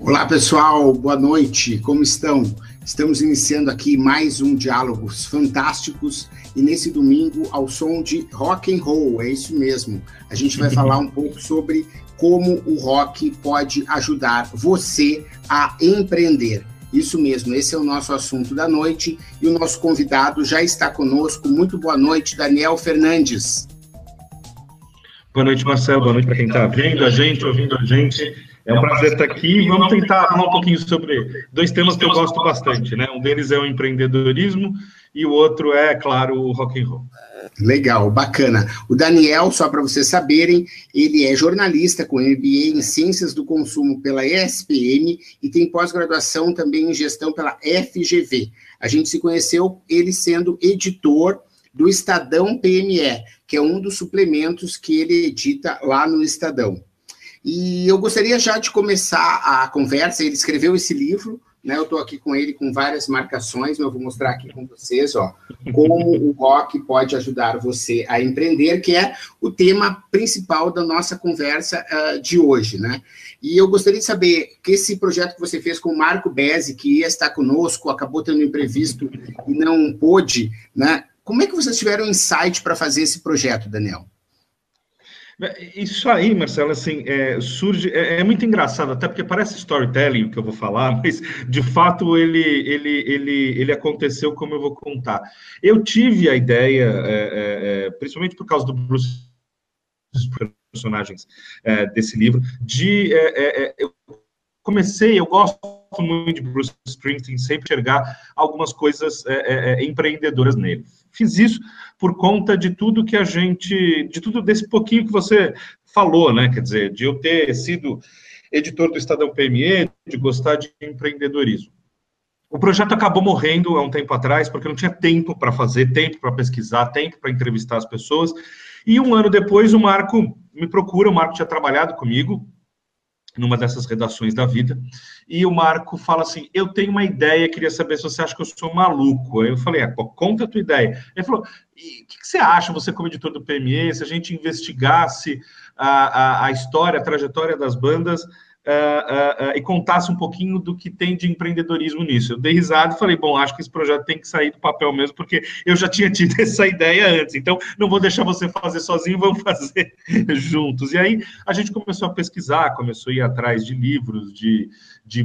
Olá, pessoal, boa noite, como estão? Estamos iniciando aqui mais um Diálogos Fantásticos e nesse domingo ao som de rock and roll, é isso mesmo. A gente vai falar um pouco sobre como o rock pode ajudar você a empreender. Isso mesmo, esse é o nosso assunto da noite e o nosso convidado já está conosco. Muito boa noite, Daniel Fernandes. Boa noite, Marcelo. Boa noite para quem está vendo a gente, ouvindo a gente. É um prazer estar aqui. Vamos tentar falar um pouquinho sobre dois temas que eu gosto bastante, né? Um deles é o empreendedorismo e o outro é, claro, o rock and roll. Legal, bacana. O Daniel, só para vocês saberem, ele é jornalista com MBA em Ciências do Consumo pela ESPM e tem pós-graduação também em gestão pela FGV. A gente se conheceu ele sendo editor do Estadão PME, que é um dos suplementos que ele edita lá no Estadão. E eu gostaria já de começar a conversa. Ele escreveu esse livro, né? Eu estou aqui com ele com várias marcações. Eu vou mostrar aqui com vocês, ó, como o rock pode ajudar você a empreender, que é o tema principal da nossa conversa uh, de hoje, né? E eu gostaria de saber que esse projeto que você fez com o Marco Bezzi, que ia estar conosco, acabou tendo um imprevisto e não pôde, né? Como é que vocês tiveram insight para fazer esse projeto, Daniel? Isso aí, Marcelo, assim, é, surge, é, é, muito engraçado, até porque parece storytelling o que eu vou falar, mas de fato ele, ele, ele, ele aconteceu como eu vou contar. Eu tive a ideia, é, é, é principalmente por causa do Bruce, dos personagens é, desse livro, de eu comecei, eu gosto muito de Bruce Springsteen, sempre enxergar algumas coisas empreendedoras nele fiz isso por conta de tudo que a gente, de tudo desse pouquinho que você falou, né? Quer dizer, de eu ter sido editor do Estadão PME, de gostar de empreendedorismo. O projeto acabou morrendo há um tempo atrás, porque não tinha tempo para fazer, tempo para pesquisar, tempo para entrevistar as pessoas. E um ano depois, o Marco me procura, o Marco tinha trabalhado comigo, numa dessas redações da vida, e o Marco fala assim: Eu tenho uma ideia, queria saber se você acha que eu sou maluco. Aí eu falei: é, conta a tua ideia. Ele falou: O que, que, você acha, você, como editor do PME, se a gente investigasse a, a, a história, a trajetória das bandas uh, uh, e contasse um pouquinho do que tem de empreendedorismo nisso. Eu dei risada e falei, bom, acho que esse projeto tem que sair do papel mesmo, porque eu já tinha tido essa ideia antes, então não vou deixar você fazer sozinho, vamos fazer juntos. E aí a gente começou a pesquisar, começou a ir atrás de livros, de, de,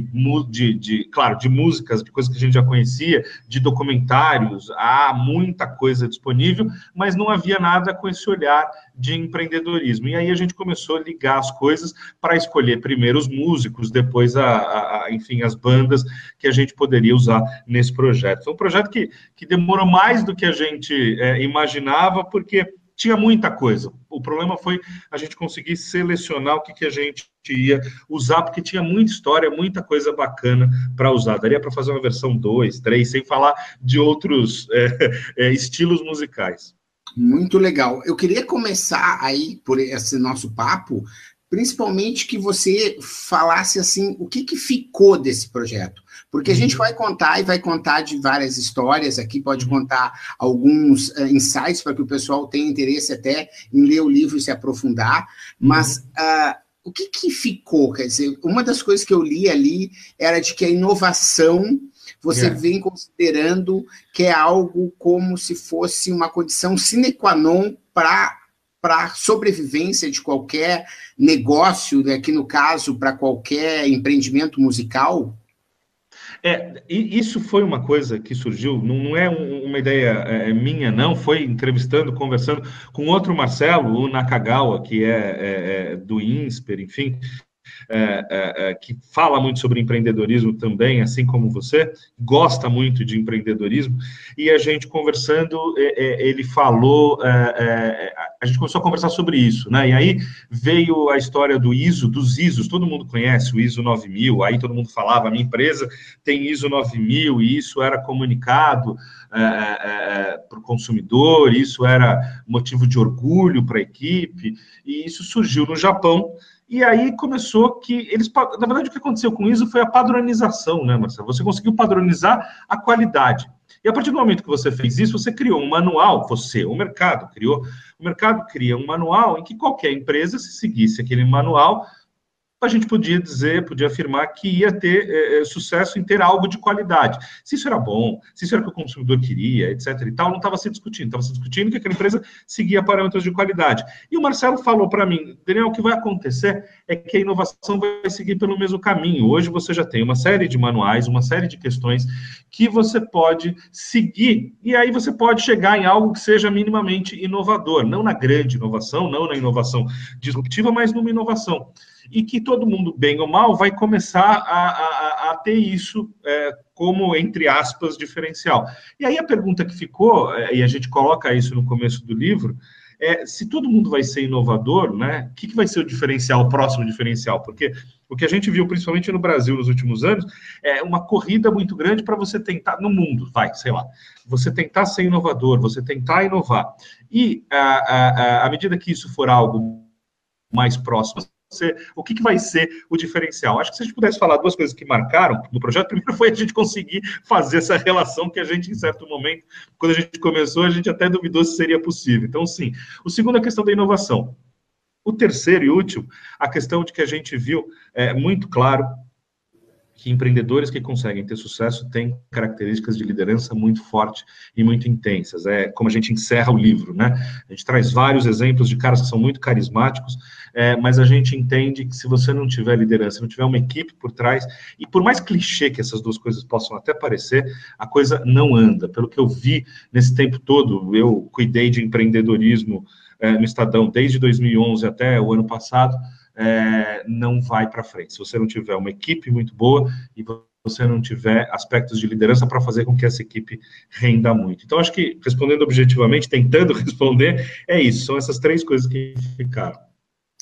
de, de, claro, de músicas, de coisas que a gente já conhecia, de documentários, há muita coisa disponível, mas não havia nada com esse olhar de empreendedorismo. E aí a gente começou a ligar as coisas para escolher primeiro os músicos, depois, a, a, enfim, as bandas que a gente poderia usar nesse projeto. Foi um projeto que, que demorou mais do que a gente é, imaginava, porque tinha muita coisa. O problema foi a gente conseguir selecionar o que, que a gente ia usar, porque tinha muita história, muita coisa bacana para usar. Daria para fazer uma versão 2, 3, sem falar de outros é, é, estilos musicais. Muito legal. Eu queria começar aí por esse nosso papo, principalmente que você falasse assim, o que, que ficou desse projeto? Porque a gente uhum. vai contar e vai contar de várias histórias aqui, pode uhum. contar alguns uh, insights para que o pessoal tenha interesse até em ler o livro e se aprofundar, mas uh, o que, que ficou? Quer dizer, uma das coisas que eu li ali era de que a inovação você yeah. vem considerando que é algo como se fosse uma condição sine qua non para para a sobrevivência de qualquer negócio, né, aqui no caso, para qualquer empreendimento musical? É, isso foi uma coisa que surgiu, não, é uma ideia é, minha, não, foi entrevistando, conversando com outro Marcelo, o Nakagawa, que é, é, é do INSPER, enfim, é, é, é, que fala muito sobre empreendedorismo também, assim como você, gosta muito de empreendedorismo, e a gente conversando, é, é, ele falou, a gente começou a conversar sobre isso, né? E aí veio a história do ISO, dos ISOs, todo mundo conhece o ISO 9000, aí todo mundo falava, a minha empresa tem ISO 9000, e isso era comunicado para o consumidor, isso era motivo de orgulho para a equipe, e isso surgiu no Japão, e aí começou que eles. Na verdade, o que aconteceu com isso foi a padronização, né, Marcelo? Você conseguiu padronizar a qualidade. E a partir do momento que você fez isso, você criou um manual, você, o mercado, criou. O mercado cria um manual em que qualquer empresa, se seguisse aquele manual, a gente podia dizer, podia afirmar que ia ter é, sucesso em ter algo de qualidade. Se isso era bom, se isso era o que o consumidor queria, etc. e tal, não estava se discutindo, estava se discutindo que aquela empresa seguia parâmetros de qualidade. E o Marcelo falou para mim, Daniel, o que vai acontecer é que a inovação vai seguir pelo mesmo caminho. Hoje você já tem uma série de manuais, uma série de questões que você pode seguir, e aí você pode chegar em algo que seja minimamente inovador, não na grande inovação, não na inovação disruptiva, mas numa inovação e que todo mundo, bem ou mal, vai começar a, a, a ter isso é, como, entre aspas, diferencial. E aí a pergunta que ficou, é, e a gente coloca isso no começo do livro, é se todo mundo vai ser inovador, né? O que, que vai ser o diferencial, o próximo diferencial? Porque o que a gente viu, principalmente no Brasil nos últimos anos, é uma corrida muito grande para você tentar, no mundo, vai, sei lá, você tentar ser inovador, você tentar inovar. E à medida que isso for algo mais próximo ser, o que, que vai ser o diferencial? Acho que se a gente pudesse falar duas coisas que marcaram no projeto, primeiro foi a gente conseguir fazer essa relação que a gente, em certo momento, quando a gente começou, a gente até duvidou se seria possível. Então, sim. O segundo é a questão da inovação. O terceiro e último, a questão de que a gente viu é, muito claro que empreendedores que conseguem ter sucesso têm características de liderança muito forte e muito intensas. É como a gente encerra o livro, né? A gente traz vários exemplos de caras que são muito carismáticos, é, mas a gente entende que se você não tiver liderança, não tiver uma equipe por trás, e por mais clichê que essas duas coisas possam até parecer, a coisa não anda. Pelo que eu vi nesse tempo todo, eu cuidei de empreendedorismo é, no Estadão desde 2011 até o ano passado é, não vai para frente. Se você não tiver uma equipe muito boa e você não tiver aspectos de liderança para fazer com que essa equipe renda muito. Então, acho que, respondendo objetivamente, tentando responder, é isso, são essas três coisas que ficaram.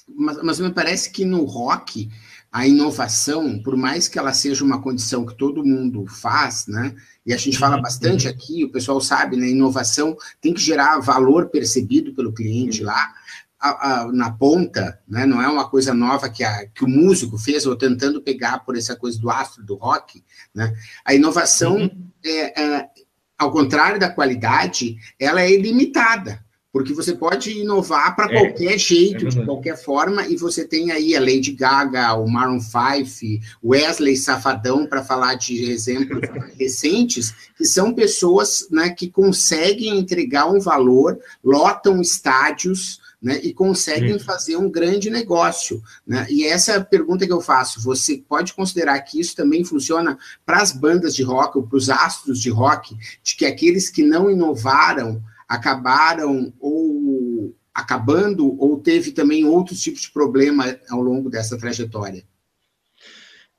Mas, mas me parece que no rock, a inovação, por mais que ela seja uma condição que todo mundo faz, né? E a gente fala uhum, bastante uhum. aqui, o pessoal sabe, né? Inovação tem que gerar valor percebido pelo cliente lá, a, a, na ponta, né? não é uma coisa nova que, a, que o músico fez, ou tentando pegar por essa coisa do astro do rock. Né? A inovação, uhum. é, é, ao contrário da qualidade, ela é ilimitada, porque você pode inovar para é, qualquer jeito, é de qualquer forma, e você tem aí a Lady Gaga, o Maroon 5, Wesley Safadão, para falar de exemplos recentes, que são pessoas né, que conseguem entregar um valor, lotam estádios, né, e conseguem Sim. fazer um grande negócio. Né? E essa é a pergunta que eu faço: você pode considerar que isso também funciona para as bandas de rock ou para os astros de rock, de que aqueles que não inovaram acabaram ou acabando ou teve também outros tipos de problema ao longo dessa trajetória?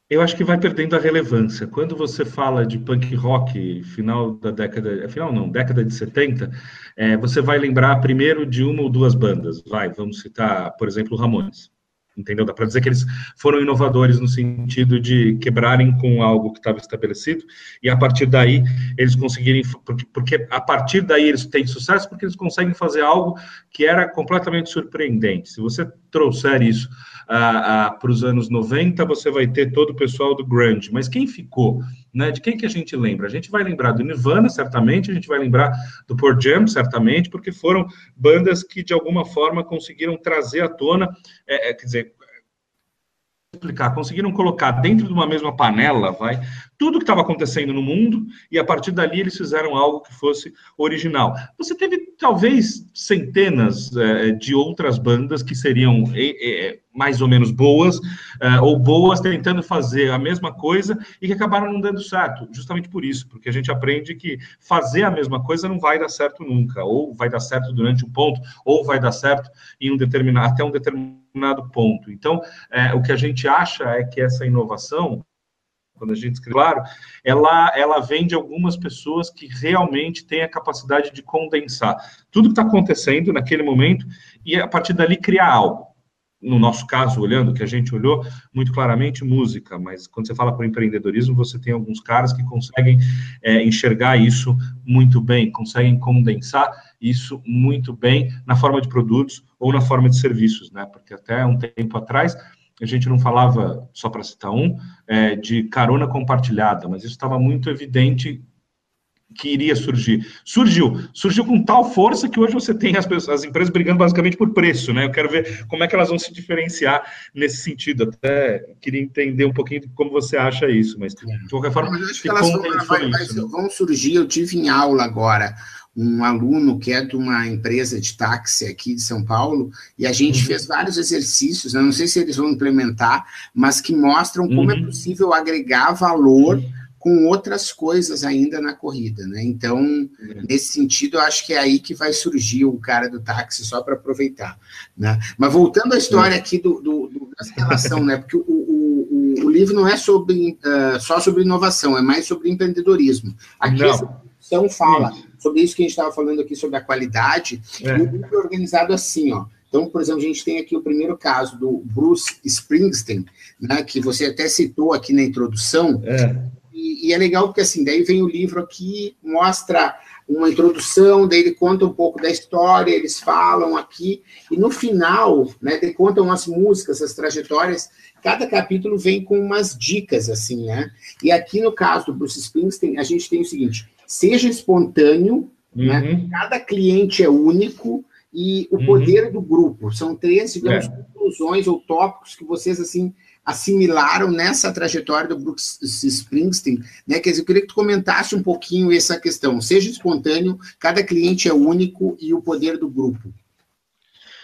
Eu acho que vai perdendo a relevância. Quando você fala de punk rock, final da década, final não, década de 70, é, você vai lembrar primeiro de uma ou duas bandas. Vai, vamos citar, por exemplo, Ramones. Entendeu? Dá para dizer que eles foram inovadores no sentido de quebrarem com algo que estava estabelecido e a partir daí eles conseguirem, porque, porque a partir daí eles têm sucesso porque eles conseguem fazer algo que era completamente surpreendente. Se você trouxer isso para os anos 90, você vai ter todo o pessoal do grunge. Mas quem ficou? Né? De quem que a gente lembra? A gente vai lembrar do Nirvana, certamente, a gente vai lembrar do Pearl Jam, certamente, porque foram bandas que, de alguma forma, conseguiram trazer à tona, é, é, quer dizer, explicar, conseguiram colocar dentro de uma mesma panela, vai, tudo que estava acontecendo no mundo e a partir dali eles fizeram algo que fosse original. Você teve talvez centenas é, de outras bandas que seriam é, é, mais ou menos boas ou boas tentando fazer a mesma coisa e que acabaram não dando certo, justamente por isso, porque a gente aprende que fazer a mesma coisa não vai dar certo nunca, ou vai dar certo durante um ponto, ou vai dar certo em um determinado até um determinado ponto. Então, o que a gente acha é que essa inovação quando a gente escreve, claro, ela, ela vem de algumas pessoas que realmente têm a capacidade de condensar tudo que está acontecendo naquele momento e, a partir dali, criar algo. No nosso caso, olhando, que a gente olhou muito claramente, música, mas quando você fala o empreendedorismo, você tem alguns caras que conseguem é, enxergar isso muito bem, conseguem condensar isso muito bem na forma de produtos ou na forma de serviços, né? Porque até um tempo atrás a gente não falava, só para citar um, é, de carona compartilhada, mas isso estava muito evidente que iria surgir. Surgiu. Surgiu com tal força que hoje você tem as, pessoas, as empresas brigando basicamente por preço, né? Eu quero ver como é que elas vão se diferenciar nesse sentido. Até queria entender um pouquinho de como você acha isso, mas de qualquer forma, mas acho que elas vão, vai, vai, né? vão surgir. Eu tive em aula agora um aluno que é de uma empresa de táxi aqui de São Paulo, e a gente uhum. fez vários exercícios, né? não sei se eles vão implementar, mas que mostram como é uhum. possível agregar valor uhum com outras coisas ainda na corrida, né? Então, uhum. nesse sentido, eu acho que é aí que vai surgir o cara do táxi só para aproveitar, né? Mas voltando à história aqui do, do, do dessa relação, né? Porque o, o, o, livro não é sobre uh, só sobre inovação, é mais sobre empreendedorismo. Aqui não. Produção fala sobre isso que a gente estava falando aqui sobre a qualidade. É. E o livro é organizado assim, ó. Então, por exemplo, a gente tem aqui o primeiro caso do Bruce Springsteen, né, que você até citou aqui na introdução. É e, é legal porque assim, daí vem o livro aqui, mostra uma introdução, daí ele conta um pouco da história, eles falam aqui, e no final, né, ele contam as músicas, as trajetórias, cada capítulo vem com umas dicas, assim, né? E aqui no caso do Bruce Springsteen, a gente tem o seguinte, seja espontâneo, né? uhum. né? cada cliente é único, e o uhum. poder do grupo, são três, digamos, é. conclusões ou tópicos que vocês, assim, assimilaram nessa trajetória do Bruce Springsteen, né? Quer dizer, eu queria que tu comentasse um pouquinho essa questão. Seja espontâneo, cada cliente é único e o poder do grupo.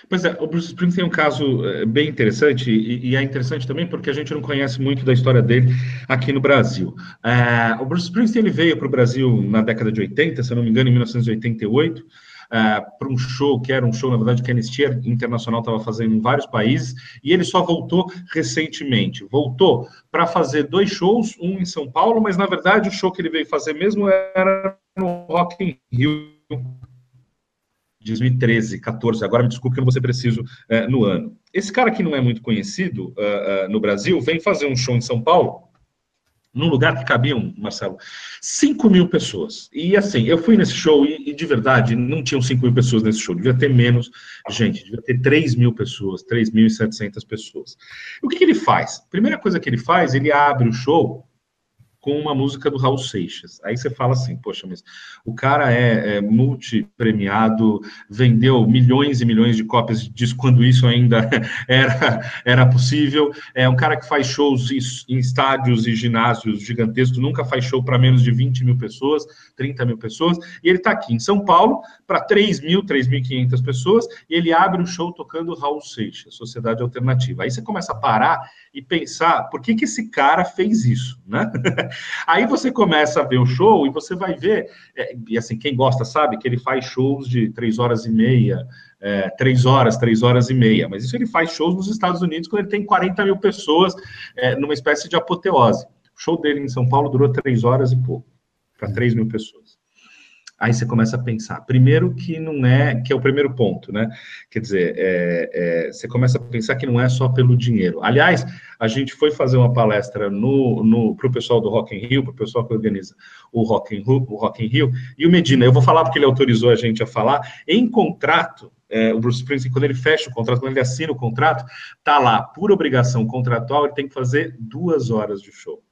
Pois é, o Bruce Springsteen é um caso eh, bem interessante, e, e, é interessante também porque a gente não conhece muito da história dele aqui no Brasil. É, o Bruce Springsteen ele veio para o Brasil na década de 80, se eu não me engano, em 1988, uh, para um show, que era um show, na verdade, que a Anistia Internacional estava fazendo em vários países, e ele só voltou recentemente. Voltou para fazer dois shows, um em São Paulo, mas na verdade o show que ele veio fazer mesmo era no Rock in Rio 2013, 14, agora me desculpe que eu vou ser preciso uh, no ano. Esse cara que não é muito conhecido uh, uh, no Brasil vem fazer um show em São Paulo num lugar que cabiam, Marcelo, 5 mil pessoas. E assim, eu fui nesse show e, e, de verdade não tinham 5 mil pessoas nesse show, devia ter menos gente, devia ter 3 mil pessoas, 3.700 pessoas. O que, que ele faz? Primeira coisa que ele faz, ele abre o show com uma música do Raul Seixas. Aí você fala assim, poxa, mas o cara é, é multi-premiado, vendeu milhões e milhões de cópias disso quando isso ainda era, era possível. É um cara que faz shows em estádios e ginásios gigantescos, nunca faz show para menos de 20 mil pessoas, 30 mil pessoas, e ele está aqui em São Paulo para 3 mil, 3.500 pessoas, e ele abre um show tocando Raul Seixas, Sociedade Alternativa. Aí você começa a parar e pensar por que, que esse cara fez isso, né? Aí você começa a ver o show e você vai ver, é, e assim, quem gosta sabe que ele faz shows de três horas e meia, é, três horas, três horas e meia, mas isso ele faz shows nos Estados Unidos quando ele tem 40 mil pessoas é, numa espécie de apoteose. O show dele em São Paulo durou três horas e pouco, para três mil pessoas. Aí você começa a pensar. Primeiro que não é, que é o primeiro ponto, né? Quer dizer, é, é, você começa a pensar que não é só pelo dinheiro. Aliás, a gente foi fazer uma palestra no, no para o pessoal do Rock in Rio, para o pessoal que organiza o Rock in Rio, o Rock in Rio, e o Medina, eu vou falar porque ele autorizou a gente a falar, em contrato, é, o Bruce Springsteen, quando ele fecha o contrato, quando ele assina o contrato, tá lá, por obrigação contratual, ele tem que fazer duas horas de show.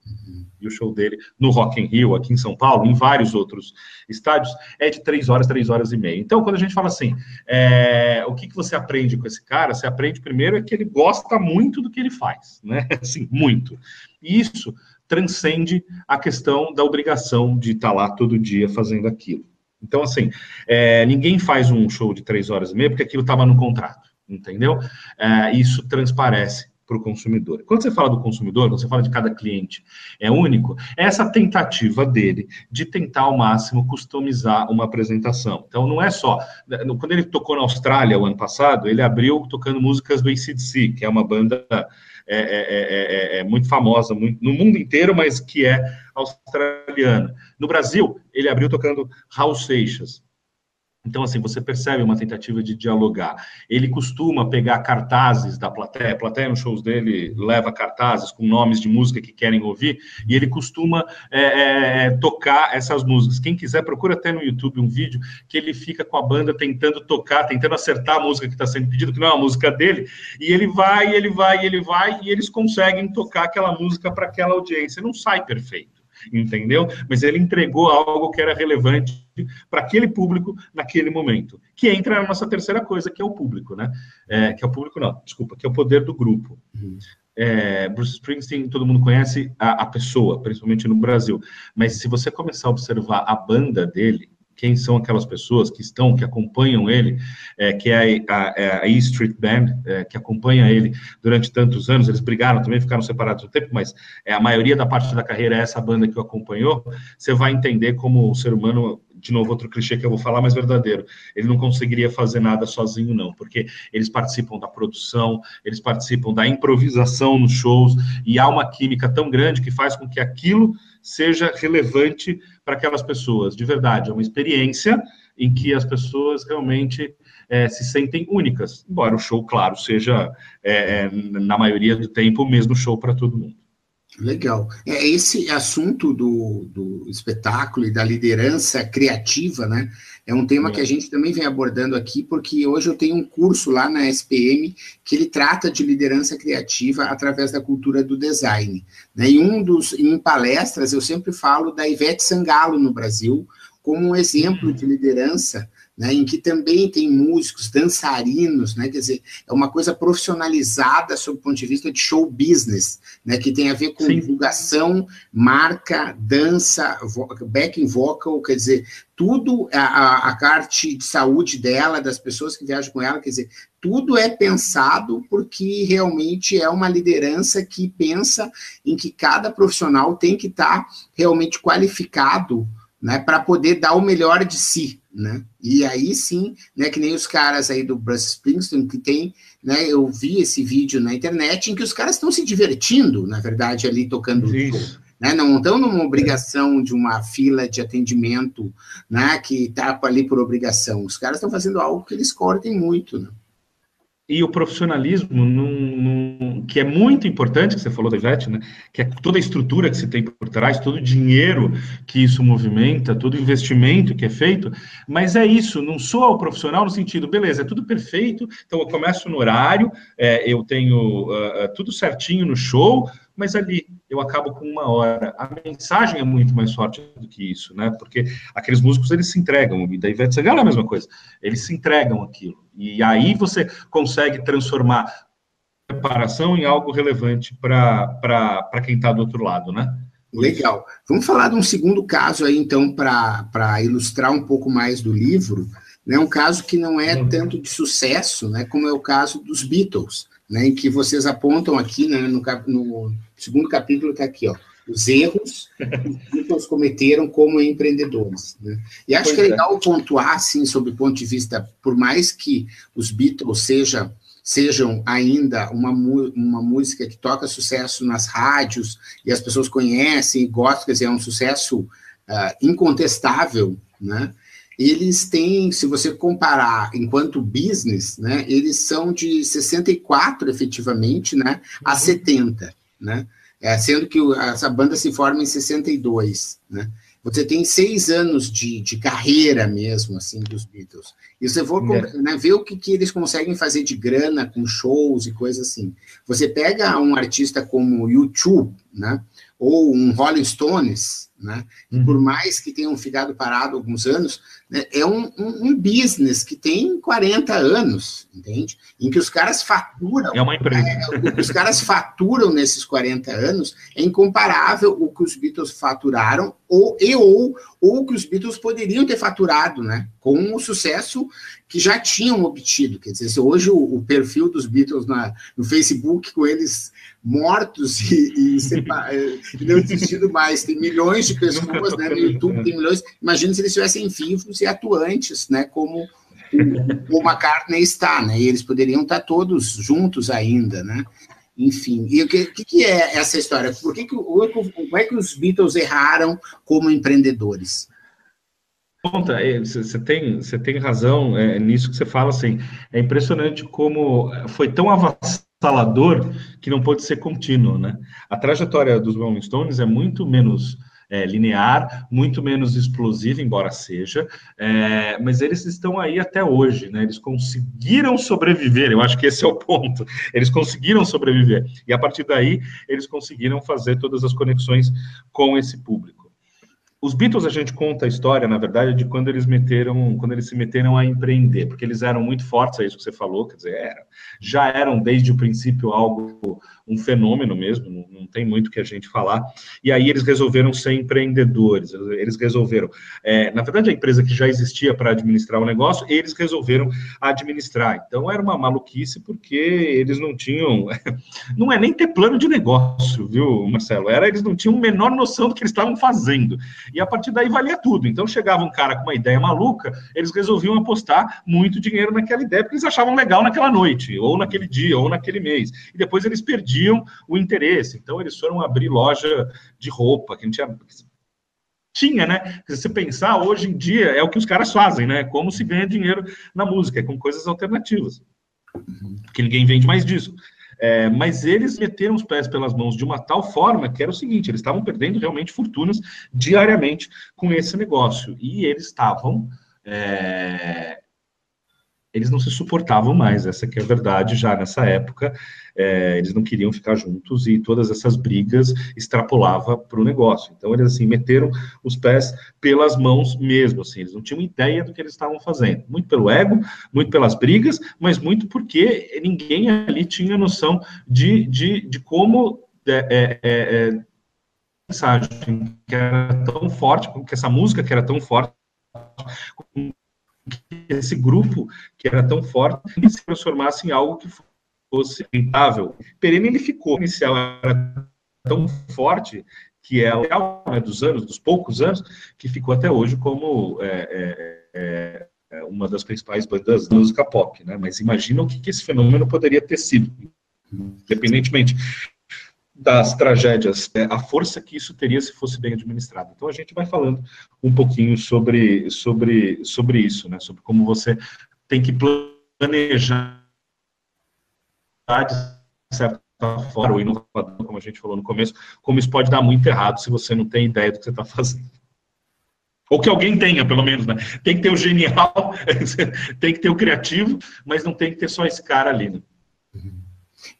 E o show dele no Rock in Rio, aqui em São Paulo, em vários outros estádios, é de três horas, três horas e meia. Então, quando a gente fala assim, é, o que, que você aprende com esse cara? Você aprende primeiro é que ele gosta muito do que ele faz, né? Assim, muito. E isso transcende a questão da obrigação de estar lá todo dia fazendo aquilo. Então, assim, é, ninguém faz um show de três horas e meia porque aquilo estava no contrato, entendeu? É, isso transparece para o consumidor. Quando você fala do consumidor, quando você fala de cada cliente é único, é essa tentativa dele de tentar ao máximo customizar uma apresentação. Então, não é só. Quando ele tocou na Austrália o ano passado, ele abriu tocando músicas do ACDC, que é uma banda é, é, é, muito famosa muito, no mundo inteiro, mas que é australiana. No Brasil, ele abriu tocando Raul Seixas. Então, assim, você percebe uma tentativa de dialogar. Ele costuma pegar cartazes da plateia, a plateia nos shows dele leva cartazes com nomes de música que querem ouvir, e ele costuma é, é, tocar essas músicas. Quem quiser, procura até no YouTube um vídeo que ele fica com a banda tentando tocar, tentando acertar a música que está sendo pedida, que não é uma música dele, e ele vai, ele vai, ele vai, e eles conseguem tocar aquela música para aquela audiência. Não sai perfeito entendeu? Mas ele entregou algo que era relevante para aquele público naquele momento, que entra na nossa terceira coisa, que é o público, né? É, que é o público, não, desculpa, que é o poder do grupo. Uhum. É, Bruce Springsteen, todo mundo conhece a, a, pessoa, principalmente no Brasil, mas se você começar a observar a banda dele, quem são aquelas pessoas que estão, que acompanham ele, é, que é a, a, é a, E Street Band, é, que acompanha ele durante tantos anos, eles brigaram também, ficaram separados no tempo, mas é, a maioria da parte da carreira é essa banda que o acompanhou, você vai entender como o ser humano de novo, outro clichê que eu vou falar, mas verdadeiro. Ele não conseguiria fazer nada sozinho, não, porque eles participam da produção, eles participam da improvisação nos shows, e há uma química tão grande que faz com que aquilo seja relevante para aquelas pessoas. De verdade, é uma experiência em que as pessoas realmente é, se sentem únicas, embora o show, claro, seja, é, é na maioria do tempo, o mesmo show para todo mundo. Legal. É esse assunto do, do espetáculo e da liderança criativa, né? É um tema é. que a gente também vem abordando aqui, porque hoje eu tenho um curso lá na SPM que ele trata de liderança criativa através da cultura do design. Né? E um dos, em palestras, eu sempre falo da Ivete Sangalo no Brasil, como um exemplo hum. de liderança né, em que também tem músicos, dançarinos, né, quer dizer, é uma coisa profissionalizada sob o ponto de vista de show business, né, que tem a ver com Sim. divulgação, marca, dança, backing vocal, quer dizer, tudo, a, a parte de saúde dela, das pessoas que viajam com ela, quer dizer, tudo é pensado porque realmente é uma liderança que pensa em que cada profissional tem que estar realmente qualificado né, para poder dar o melhor de si, né? E aí sim, né, que nem os caras aí do Bruce Springsteen, que tem, né, eu vi esse vídeo na internet em que os caras estão se divertindo, na verdade, ali tocando Isso. Né, não estão numa obrigação de uma fila de atendimento, né, que está ali por obrigação. Os caras estão fazendo algo que eles cortem muito, né? E o profissionalismo, num, num, que é muito importante, que você falou da Ivete, né? que é toda a estrutura que se tem por trás, todo o dinheiro que isso movimenta, todo o investimento que é feito, mas é isso, não sou o profissional no sentido, beleza, é tudo perfeito, então eu começo no horário, é, eu tenho uh, tudo certinho no show, mas ali eu acabo com uma hora. A mensagem é muito mais forte do que isso, né? Porque aqueles músicos, eles se entregam, e da Ivete Sangalo é a mesma coisa, eles se entregam aquilo. E aí você consegue transformar a preparação em algo relevante para quem está do outro lado, né? Legal. Vamos falar de um segundo caso aí, então, para ilustrar um pouco mais do livro, né? Um caso que não é tanto de sucesso, né? Como é o caso dos Beatles né, em que vocês apontam aqui, né, no, no segundo capítulo está aqui, ó, os erros que os Beatles cometeram como empreendedores. Né? E acho pois que é legal é. pontuar, assim, sob o ponto de vista, por mais que os Beatles seja, sejam ainda uma, uma música que toca sucesso nas rádios e as pessoas conhecem e gostam, quer dizer, é um sucesso uh, incontestável, né? Eles têm, se você comparar enquanto business, né, eles são de 64 efetivamente, né, a 70, uhum. né, é, sendo que essa banda se forma em 62, né. Você tem seis anos de, de carreira mesmo, assim, dos Beatles. E você for é. né, ver o que, que eles conseguem fazer de grana com shows e coisas assim. Você pega um artista como YouTube, né, ou um Rolling Stones, né? Uhum. Por mais que tenham ficado parado alguns anos, né, é um, um, um, business que tem 40 anos, entende? Em que os caras faturam. É uma empresa. Né, o que os caras faturam nesses 40 anos é incomparável o que os Beatles faturaram ou, e ou, ou que os Beatles poderiam ter faturado, né? Com o sucesso que já tinham obtido. Quer dizer, se hoje o, o perfil dos Beatles na, no Facebook, com eles mortos e, e, e não existindo mais, tem milhões de pessoas né, no YouTube, tem milhões. Imagina se eles estivessem vivos e atuantes, né? Como o, o McCartney está, né? E eles poderiam estar todos juntos ainda, né? Enfim, e o que, que, é essa história? Por que, que como é que os Beatles erraram como empreendedores? Conta, você tem, você tem razão é, nisso que você fala, assim, é impressionante como foi tão avassalador que não pode ser contínuo, né? A trajetória dos Rolling Stones é muito menos é, linear, muito menos explosiva, embora seja, é, mas eles estão aí até hoje, né? Eles conseguiram sobreviver, eu acho que esse é o ponto. Eles conseguiram sobreviver. E a partir daí, eles conseguiram fazer todas as conexões com esse público. Os Beatles, a gente conta a história, na verdade, de quando eles meteram, quando eles se meteram a empreender, porque eles eram muito fortes, é isso que você falou, quer dizer, era, já eram desde o princípio algo um fenômeno mesmo, não, não, tem muito que a gente falar. E aí eles resolveram ser empreendedores, eles resolveram. É, na verdade, a empresa que já existia para administrar o negócio, eles resolveram administrar. Então era uma maluquice porque eles não tinham. Não é nem ter plano de negócio, viu, Marcelo? Era eles não tinham a menor noção do que eles estavam fazendo. E a partir daí valia tudo. Então chegava um cara com uma ideia maluca, eles resolviam apostar muito dinheiro naquela ideia, porque eles achavam legal naquela noite, ou naquele dia, ou naquele mês. E depois eles perdiam perdiam o interesse. Então, eles foram abrir loja de roupa, que tinha. Tinha, né? Se você pensar, hoje em dia é o que os caras fazem, né? Como se ganha dinheiro na música, é com coisas alternativas. Porque ninguém vende mais disso. É, mas eles meteram os pés pelas mãos de uma tal forma que era o seguinte: eles estavam perdendo realmente fortunas diariamente com esse negócio. E eles estavam é, eles não se suportavam mais, essa que é a verdade já nessa época, é, eles não queriam ficar juntos e todas essas brigas extrapolava para o negócio. Então eles assim meteram os pés pelas mãos mesmo, assim, eles não tinham ideia do que eles estavam fazendo, muito pelo ego, muito pelas brigas, mas muito porque ninguém ali tinha noção de, de, de como é, é, é, é mensagem que era tão forte, que essa música que era tão forte, esse grupo que era tão forte se transformasse em algo que fosse rentável. Perene ele ficou inicial era tão forte que é o né, dos anos, dos poucos anos, que ficou até hoje como é, é, é uma das principais bandas da música pop, né? Mas imagina o que, que esse fenômeno poderia ter sido, independentemente das tragédias, é, a força que isso teria se fosse bem administrado. Então a gente vai falando um pouquinho sobre, sobre, sobre isso, né? Sobre como você tem que planejar de certa forma, o inovador, como a gente falou no começo, como isso pode dar muito errado se você não tem ideia do que você está fazendo. Ou que alguém tenha, pelo menos, né? Tem que ter o genial, tem que ter o criativo, mas não tem que ter só esse cara ali, né? Uhum.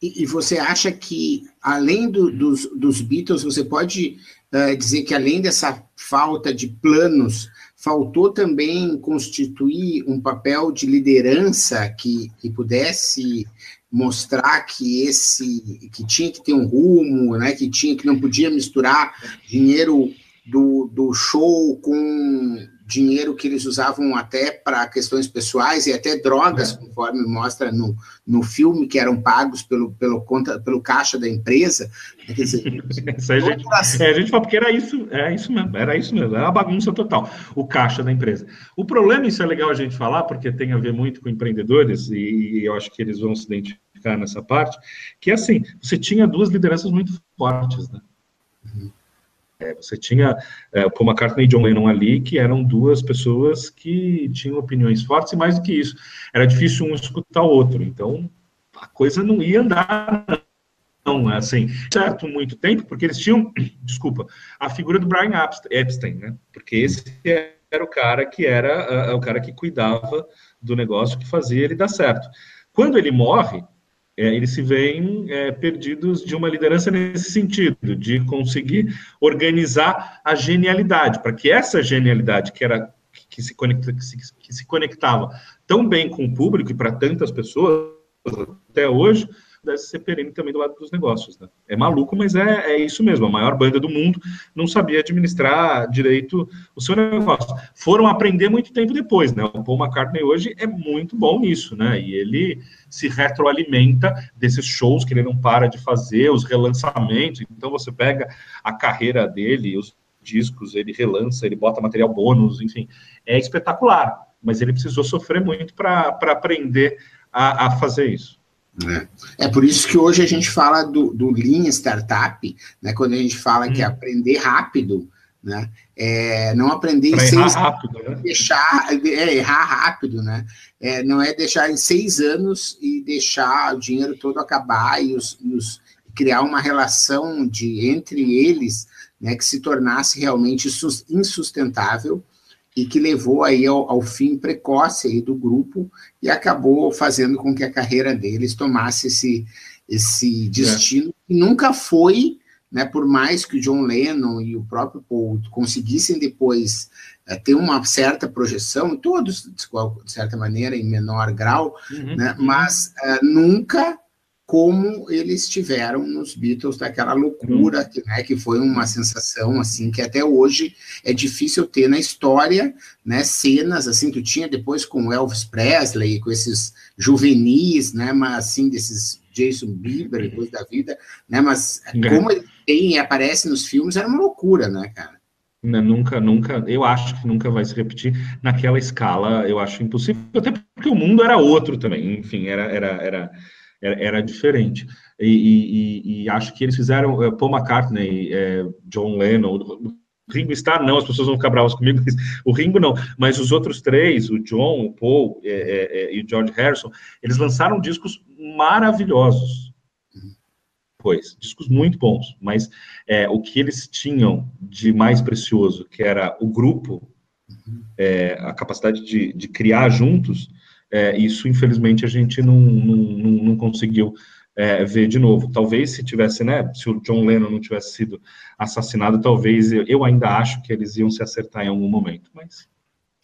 E, e você acha que, além do, dos, dos, Beatles, você pode uh, dizer que, além dessa falta de planos, faltou também constituir um papel de liderança que, que pudesse mostrar que esse que tinha que ter um rumo, né, que tinha que não podia misturar dinheiro do, do show com dinheiro que eles usavam até para questões pessoais e até drogas, é. conforme mostra no, no filme, que eram pagos pelo, pelo, conta, pelo caixa da empresa. Quer dizer, isso a, gente, é, a gente fala porque era isso, é isso mesmo, era isso mesmo, era uma bagunça total, o caixa da empresa. O problema, isso é legal a gente falar, porque tem a ver muito com empreendedores, e, e eu acho que eles vão se identificar nessa parte, que é assim, você tinha duas lideranças muito fortes, né? Uhum. É, você tinha é, Paul McCartney e John Lennon ali, que eram duas pessoas que tinham opiniões fortes, e mais do que isso, era difícil um escutar o outro, então a coisa não ia andar, não, assim, certo, muito tempo, porque eles tinham, desculpa, a figura do Brian Epstein, né, porque esse era o cara que era uh, o cara que cuidava do negócio, que fazia ele dar certo. Quando ele morre, é, eles se veem é, perdidos de uma liderança nesse sentido, de conseguir organizar a genialidade, para que essa genialidade que era que se, conecta, que, se, que se conectava tão bem com o público e para tantas pessoas até hoje, deve ser perene também do lado dos negócios. Né? É maluco, mas é, é isso mesmo. A maior banda do mundo não sabia administrar direito o seu negócio. Foram aprender muito tempo depois. Né? O Paul McCartney hoje é muito bom nisso, né? E ele se retroalimenta desses shows que ele não para de fazer, os relançamentos. Então você pega a carreira dele, os discos, ele relança, ele bota material bônus, enfim, é espetacular. Mas ele precisou sofrer muito para aprender a, a fazer isso. É. é por isso que hoje a gente fala do, do Lean Startup, né? Quando a gente fala hum. que é hum. aprender rápido, né? É, não aprender pra em seis rápido, né? deixar é, errar rápido, né? É, não é deixar em seis anos e deixar o dinheiro todo acabar e os, os criar uma relação de entre eles, né, que se tornasse realmente insustentável e que levou aí ao, ao, fim precoce aí do grupo e acabou fazendo com que a carreira deles tomasse esse, esse destino é. que nunca foi, né, por mais que o John Lennon e o próprio Paul conseguissem depois é, ter uma certa projeção, todos, de certa maneira, em menor grau, uhum. né, mas é, nunca como eles tiveram nos Beatles, daquela loucura, uhum. que, né, que foi uma sensação, assim, que até hoje é difícil ter na história, né, cenas, assim, tu tinha depois com Elvis Presley, com esses juvenis, né, mas, assim, desses Jason Bieber, depois da vida, né, mas é. como ele tem e aparece nos filmes, era uma loucura, né, cara? Nunca, nunca, eu acho que nunca vai se repetir naquela escala, eu acho impossível, até porque o mundo era outro também, enfim, era, era, era era, era diferente. E, e, e, acho que eles fizeram uh, Paul McCartney, uh, John Lennon, Ringo Starr não, as pessoas vão ficar bravas comigo, o Ringo não, mas os outros três, o John, o Paul é, é, e o George Harrison, eles lançaram discos maravilhosos, pois, discos muito bons, mas é, o que eles tinham de mais precioso, que era o grupo, é, a capacidade de, de criar juntos, é, isso, infelizmente, a gente não, não, não conseguiu é, ver de novo. Talvez se tivesse, né, se o John Lennon não tivesse sido assassinado, talvez eu, ainda acho que eles iam se acertar em algum momento, mas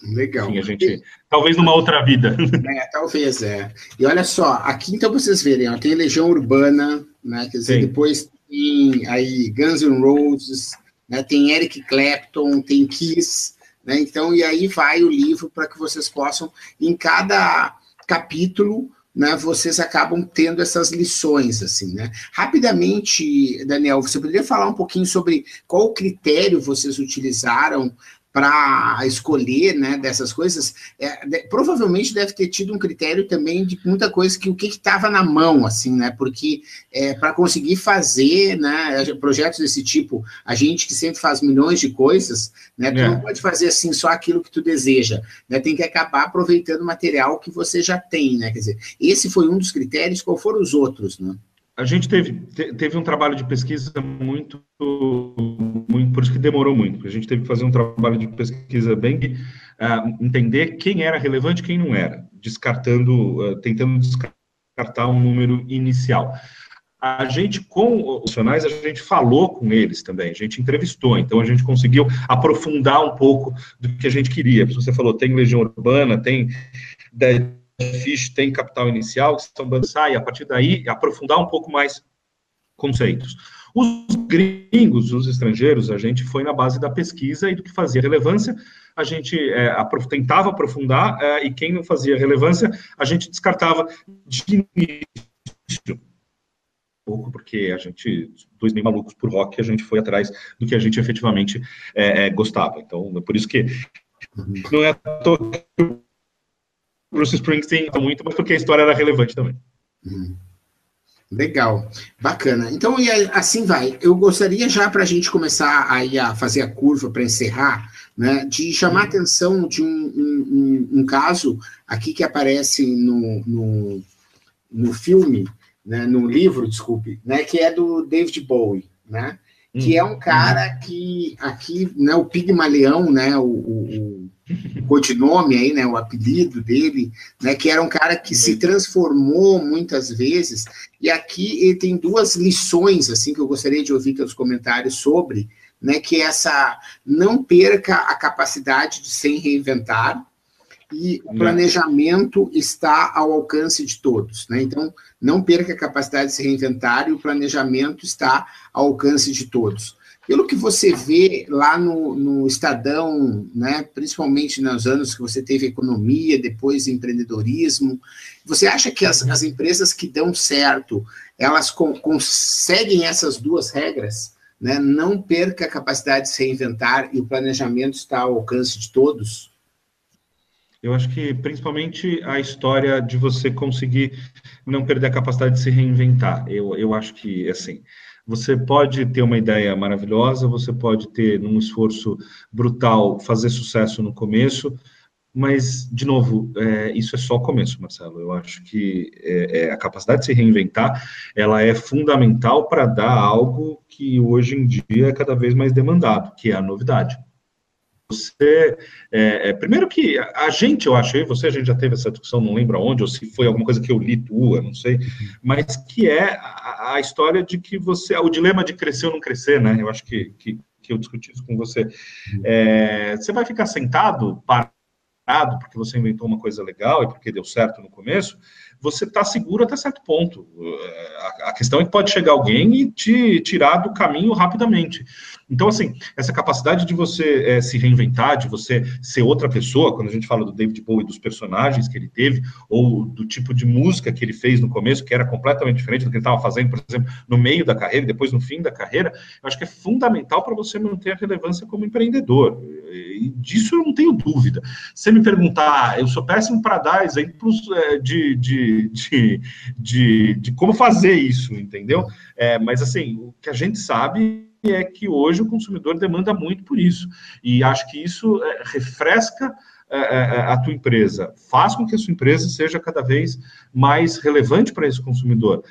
Legal. Enfim, a gente, talvez numa outra vida. É, talvez, é. E olha só, aqui então vocês verem, ó, tem Legião Urbana, né? Quer dizer, Sim. depois tem aí Guns N' Roses, né, tem Eric Clapton, tem Kiss, né? Então, e aí vai o livro para que vocês possam, em cada capítulo, né, vocês acabam tendo essas lições, assim, né? Rapidamente, Daniel, você poderia falar um pouquinho sobre qual critério vocês utilizaram para escolher, né, dessas coisas, é, de, provavelmente deve ter tido um critério também de muita coisa que o que estava na mão, assim, né, porque é, para conseguir fazer, né, projetos desse tipo, a gente que sempre faz milhões de coisas, né, tu é. não pode fazer assim só aquilo que tu deseja, né, tem que acabar aproveitando o material que você já tem, né, quer dizer, esse foi um dos critérios, qual foram os outros, né? A gente teve, teve um trabalho de pesquisa muito, muito, por isso que demorou muito. A gente teve que fazer um trabalho de pesquisa bem uh, entender quem era relevante quem não era, descartando, uh, tentando descartar um número inicial. A gente, com os profissionais, a gente falou com eles também, a gente entrevistou, então a gente conseguiu aprofundar um pouco do que a gente queria. Você falou, tem Legião Urbana, tem Fish tem capital inicial, que são Bansai, e a partir daí aprofundar um pouco mais conceitos. Os gringos, os estrangeiros, a gente foi na base da pesquisa e do que fazia relevância, a gente é, aprof tentava aprofundar é, e quem não fazia relevância, a gente descartava de início. Pouco, porque a gente, dois meio malucos por rock, a gente foi atrás do que a gente efetivamente é, é gostava. Então, é por isso que não é à toa Bruce Springsteen muito, mas porque a história era relevante também. Hum. Legal, bacana. Então, e assim vai. Eu gostaria já para a gente começar aí a fazer a curva para encerrar, né, de chamar a uhum. atenção de um, um, um, caso aqui que aparece no, no, no filme, né, no livro, desculpe, né, que é do David Bowie, né, que é um cara que aqui, né, o Pigmalião, né, o, o, o codinome aí, né, o apelido dele, né, que era um cara que se transformou muitas vezes, e aqui ele tem duas lições, assim, que eu gostaria de ouvir teus comentários sobre, né, que é essa, não perca a capacidade de se reinventar, e o planejamento está ao alcance de todos. Né? Então, não perca a capacidade de se reinventar e o planejamento está ao alcance de todos. Pelo que você vê lá no, no Estadão, né, principalmente nos anos que você teve economia, depois empreendedorismo, você acha que as, as empresas que dão certo, elas conseguem essas duas regras? Né? Não perca a capacidade de se reinventar e o planejamento está ao alcance de todos? Eu acho que principalmente a história de você conseguir não perder a capacidade de se reinventar. Eu, eu acho que, assim, você pode ter uma ideia maravilhosa, você pode ter, num esforço brutal, fazer sucesso no começo, mas, de novo, é, isso é só o começo, Marcelo. Eu acho que é, é, a capacidade de se reinventar, ela é fundamental para dar algo que hoje em dia é cada vez mais demandado, que é a novidade. Você, é, é, primeiro que a gente, eu acho, eu e você, a gente já teve essa discussão, não lembro aonde, ou se foi alguma coisa que eu li tua, não sei, mas que é a, a história de que você, o dilema de crescer ou não crescer, né? Eu acho que, que, que eu discuti isso com você. É, você vai ficar sentado, parado, porque você inventou uma coisa legal e porque deu certo no começo, você está seguro até certo ponto. A, questão é que pode chegar alguém e te tirar do caminho rapidamente. Então, assim, essa capacidade de você é, se reinventar, de você ser outra pessoa, quando a gente fala do David Bowie, dos personagens que ele teve, ou do tipo de música que ele fez no começo, que era completamente diferente do que ele estava fazendo, por exemplo, no meio da carreira e depois no fim da carreira, eu acho que é fundamental para você manter a relevância como empreendedor. E disso eu não tenho dúvida. Se me perguntar, eu sou péssimo para dar exemplos é, de, de, de, de, de como fazer isso, entendeu? É, mas, assim, o que a gente sabe é que hoje o consumidor demanda muito por isso. E acho que isso é, refresca é, é, a tua empresa, faz com que a sua empresa seja cada vez mais relevante para esse consumidor.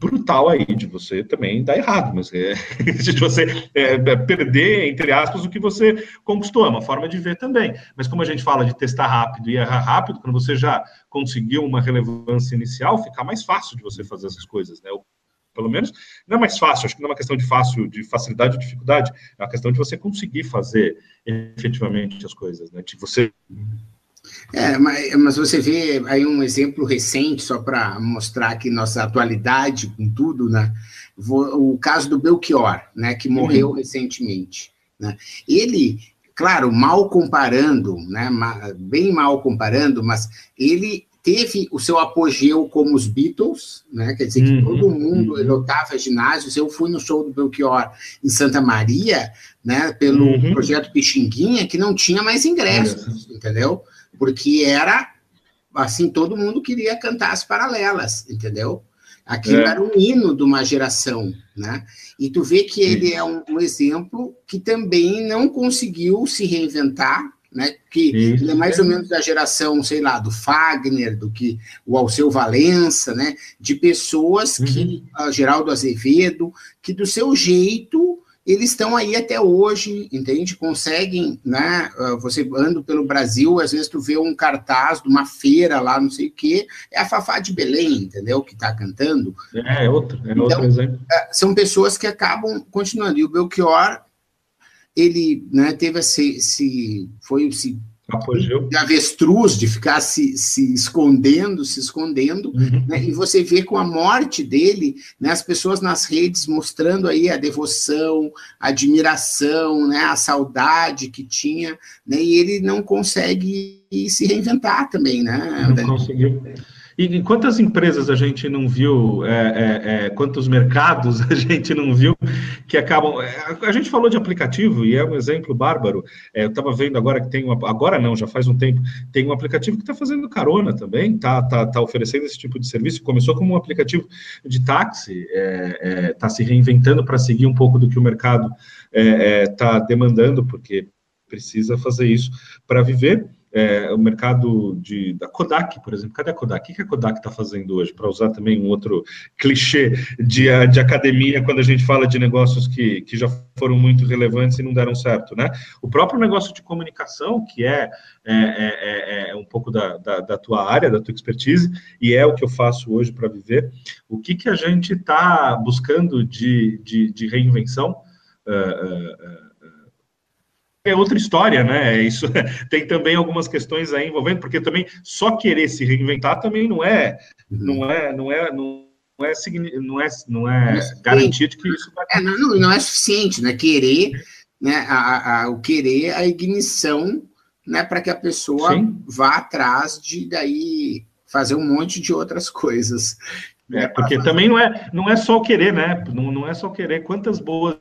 Brutal aí de você também dar errado, mas é, de você é, perder, entre aspas, o que você conquistou, é uma forma de ver também. Mas como a gente fala de testar rápido e errar rápido, quando você já conseguiu uma relevância inicial, fica mais fácil de você fazer essas coisas, né? Pelo menos, não é mais fácil, acho que não é uma questão de fácil, de facilidade ou dificuldade, é uma questão de você conseguir fazer efetivamente as coisas, né? De você. É, mas, mas você vê aí um exemplo recente, só para mostrar aqui nossa atualidade com tudo, né? O caso do Belchior, né? Que morreu uhum. recentemente. Né? Ele, claro, mal comparando, né? Bem mal comparando, mas ele teve o seu apogeu como os Beatles, né? Quer dizer, que uhum, todo mundo uhum. lotava ginásios. Eu fui no show do Belchior em Santa Maria, né? Pelo uhum. projeto Pixinguinha, que não tinha mais ingressos, entendeu? Porque era assim, todo mundo queria cantar as paralelas, entendeu? Aquilo é. era um hino de uma geração, né? E tu vê que ele é um, um exemplo que também não conseguiu se reinventar, né? Que Isso. ele é mais ou menos da geração, sei lá, do Fagner, do que o Alceu Valença, né? De pessoas uhum. que, a Geraldo Azevedo, que do seu jeito eles estão aí até hoje, entende? Conseguem, né? Ah, você anda pelo Brasil, às vezes tu vê um cartaz de uma feira lá, não sei o quê, é a Fafá de Belém, entendeu? Que está cantando. É, é outro, é então, outro exemplo. Ah, são pessoas que acabam continuando. E o Belchior ele né, teve esse, esse foi esse Apogeu. de avestruz, de ficar se, se escondendo, se escondendo, uhum. né, e você vê com a morte dele, né, as pessoas nas redes mostrando aí a devoção, a admiração, né, a saudade que tinha, né, e ele não consegue se reinventar também, né? Não conseguiu. E quantas empresas a gente não viu, é, é, é, quantos mercados a gente não viu que acabam. É, a gente falou de aplicativo e é um exemplo bárbaro. É, eu estava vendo agora que tem uma. Agora não, já faz um tempo, tem um aplicativo que está fazendo carona também, está tá, tá oferecendo esse tipo de serviço. Começou como um aplicativo de táxi, está é, se reinventando para seguir um pouco do que o mercado está demandando, porque precisa fazer isso para viver é, o mercado de, da Kodak, por exemplo. Cadê a Kodak? O que a Kodak está fazendo hoje? Para usar também um outro clichê de, de academia, quando a gente fala de negócios que, que já foram muito relevantes e não deram certo, né? O próprio negócio de comunicação, que é, é, é, é, é um pouco da, da, da, tua área, da tua expertise, e é o que eu faço hoje para viver. O que, que a gente está buscando de, de, de reinvenção? Uh, uh, é outra história, né? Isso tem também algumas questões aí envolvendo, porque também só querer se reinventar também não é, não é, não é, não é, não é, não é garantia de que isso vai. É, não, não é suficiente, né? Querer, né? A, a, o querer, a ignição, né? Para que a pessoa Sim. vá atrás de daí fazer um monte de outras coisas. É, porque também não é, não é só o querer, né? Não, não é só querer. Quantas boas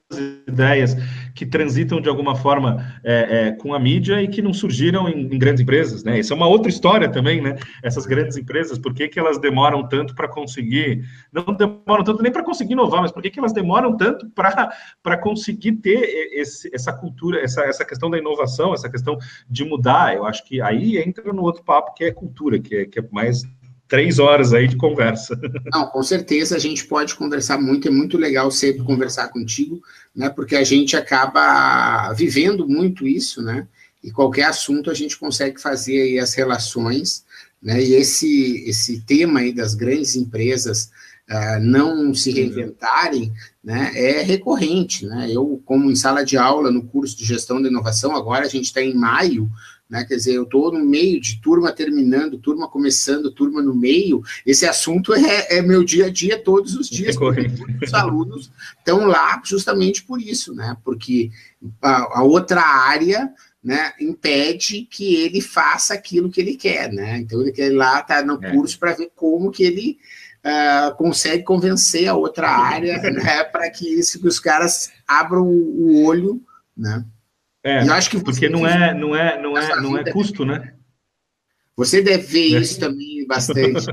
ideias que transitam de alguma forma é, é, com a mídia e que não surgiram em, em, grandes empresas, né? Isso é uma outra história também, né? Essas grandes empresas, por que, que elas demoram tanto para conseguir, não demoram tanto nem para conseguir inovar, mas por que, que elas demoram tanto para conseguir ter esse, essa cultura, essa, essa questão da inovação, essa questão de mudar? Eu acho que aí entra no outro papo que é cultura, que é, que é mais três horas aí de conversa. Não, com certeza a gente pode conversar muito, é muito legal sempre conversar contigo, né? Porque a gente acaba vivendo muito isso, né? E qualquer assunto a gente consegue fazer aí as relações, né? E esse, esse tema aí das grandes empresas uh, não se reinventarem, né? É recorrente, né? Eu, como em sala de aula no curso de gestão da inovação, agora a gente está em maio, né? Quer dizer, eu estou no meio de turma terminando, turma começando, turma no meio. Esse assunto é, é meu dia a dia todos os dias. Os alunos estão lá justamente por isso, né? Porque a, a outra área né, impede que ele faça aquilo que ele quer, né? Então ele quer ir lá, tá no é. curso para ver como que ele uh, consegue convencer a outra área, né, para que, isso, que os caras abram o olho, né? É, eu acho que porque não é, não é, não é, não é custo, né? Você deve ver é. isso também bastante.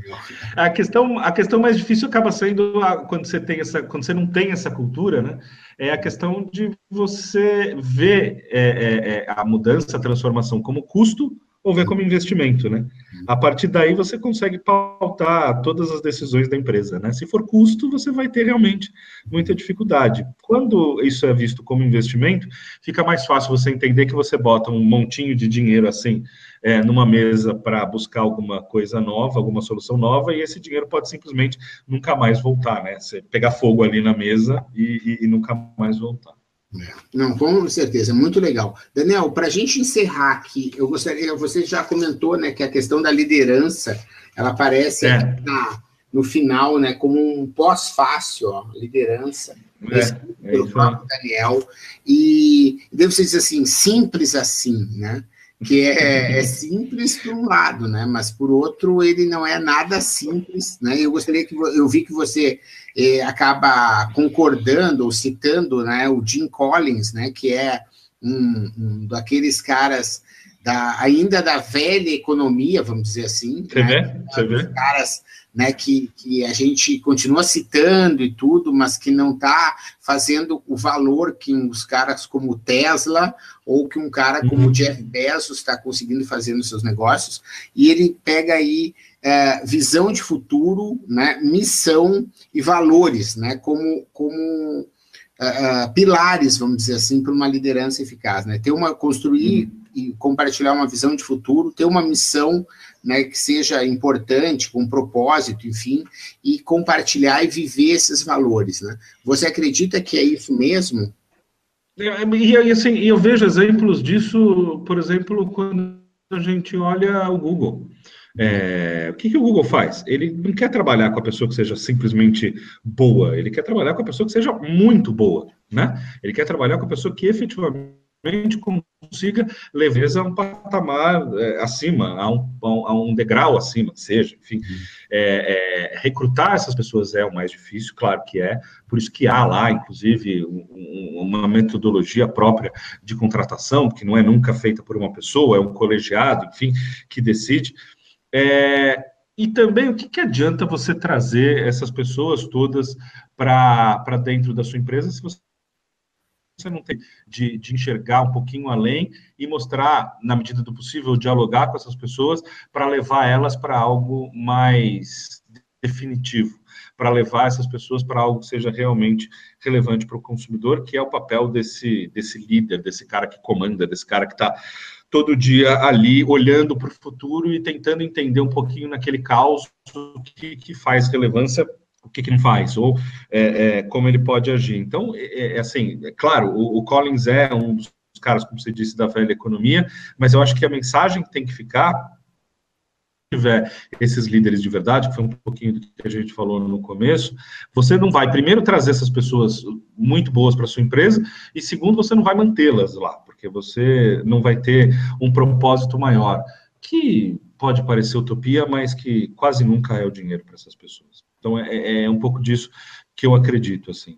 a questão, a questão mais difícil acaba sendo a, quando você tem essa, quando você não tem essa cultura, né? É a questão de você ver é, é, é a mudança, a transformação como custo ou ver como investimento, né? Uhum. A partir daí você consegue pautar todas as decisões da empresa, né? Se for custo, você vai ter realmente muita dificuldade. Quando isso é visto como investimento, fica mais fácil você entender que você bota um montinho de dinheiro assim é, numa mesa para buscar alguma coisa nova, alguma solução nova, e esse dinheiro pode simplesmente nunca mais voltar, né? Você pegar fogo ali na mesa e, e, e nunca mais voltar. É. Não, com certeza, muito legal. Daniel, para a gente encerrar aqui, eu gostaria, você já comentou, né, que a questão da liderança, ela aparece é. na, no final, né, como um pós-fácil, liderança, é, é pelo próprio Daniel, e devo dizer assim, simples assim, né, que é, é simples por um lado, né, mas por outro ele não é nada simples, né, eu gostaria que, eu vi que você eh, acaba concordando ou citando né, o Jim Collins, né, que é um, um daqueles caras da, ainda da velha economia, vamos dizer assim. Você né, vê? Você vê? caras né, que, que a gente continua citando e tudo, mas que não está fazendo o valor que uns caras como Tesla ou que um cara como uhum. Jeff Bezos está conseguindo fazer nos seus negócios. E ele pega aí é, visão de futuro, né, missão e valores, né, como, como uh, uh, pilares, vamos dizer assim, para uma liderança eficaz, né, ter uma construir uhum. E compartilhar uma visão de futuro, ter uma missão, né, que seja importante, com propósito, enfim, e compartilhar e viver esses valores, né. Você acredita que é isso mesmo? É, e assim, eu vejo exemplos disso, por exemplo, quando a gente olha o Google. É, o que, que, o Google faz? Ele não quer trabalhar com a pessoa que seja simplesmente boa, ele quer trabalhar com a pessoa que seja muito boa, né? Ele quer trabalhar com a pessoa que efetivamente consiga leveza a um patamar é, acima, a um, a um, degrau acima, seja, enfim. É, é, recrutar essas pessoas é o mais difícil, claro que é, por isso que há lá, inclusive, um, uma metodologia própria de contratação, que não é nunca feita por uma pessoa, é um colegiado, enfim, que decide. É, e também o que, que adianta você trazer essas pessoas todas para dentro da sua empresa se você você não tem de, de, enxergar um pouquinho além e mostrar, na medida do possível, dialogar com essas pessoas para levar elas para algo mais definitivo, para levar essas pessoas para algo que seja realmente relevante para o consumidor, que é o papel desse, desse líder, desse cara que comanda, desse cara que está todo dia ali olhando para o futuro e tentando entender um pouquinho naquele caos que, que faz relevância o que, que não faz, ou é, é, como ele pode agir. Então, é, é assim, é claro, o, o, Collins é um dos caras, como você disse, da velha economia, mas eu acho que a mensagem que tem que ficar tiver esses líderes de verdade, que foi um pouquinho do que a gente falou no começo, você não vai, primeiro, trazer essas pessoas muito boas para sua empresa, e segundo, você não vai mantê-las lá, porque você não vai ter um propósito maior, que pode parecer utopia, mas que quase nunca é o dinheiro para essas pessoas. Então, é, é, é um pouco disso que eu acredito, assim.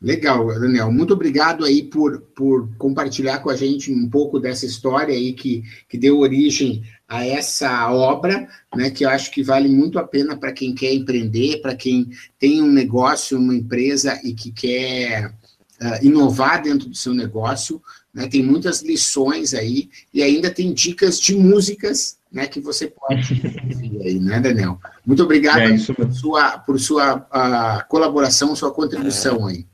Legal, Daniel. Muito obrigado aí por, por compartilhar com a gente um pouco dessa história aí que, que deu origem a essa obra, né, que eu acho que vale muito a pena para quem quer empreender, para quem tem um negócio, uma empresa e que quer uh, inovar dentro do seu negócio. Né, tem muitas lições aí e ainda tem dicas de músicas né, que você pode aí, né, Daniel? Muito obrigado é por sua, por sua uh, colaboração, sua contribuição aí.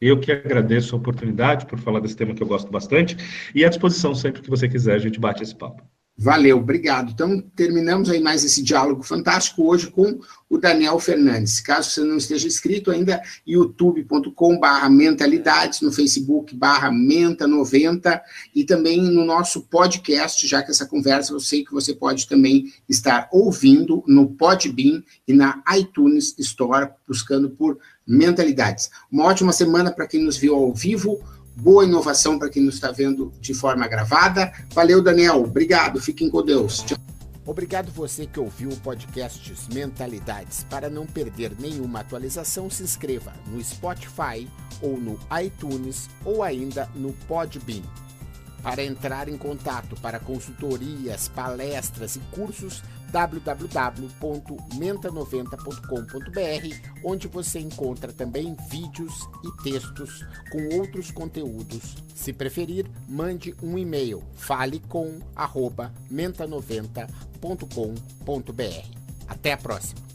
Eu que agradeço a oportunidade por falar desse tema que eu gosto bastante e à disposição sempre que você quiser, a gente bate esse papo. Valeu, obrigado. Então, terminamos aí mais esse diálogo fantástico hoje com o Daniel Fernandes. Caso você não esteja inscrito ainda, youtube.com barra mentalidades, no facebook barra menta90 e também no nosso podcast, já que essa conversa eu sei que você pode também estar ouvindo no Podbean e na iTunes Store, buscando por mentalidades. Uma ótima semana para quem nos viu ao vivo boa inovação para quem nos está vendo de forma gravada. Valeu, Daniel. Obrigado. Fiquem com Deus. Tchau. Obrigado você que ouviu o podcast Mentalidades. Para não perder nenhuma atualização, se inscreva no Spotify ou no iTunes ou ainda no Podbean. Para entrar em contato para consultorias, palestras e cursos, www.menta90.com.br, onde você encontra também vídeos e textos com outros conteúdos. Se preferir, mande um e-mail falecom@menta90.com.br. Até a próxima.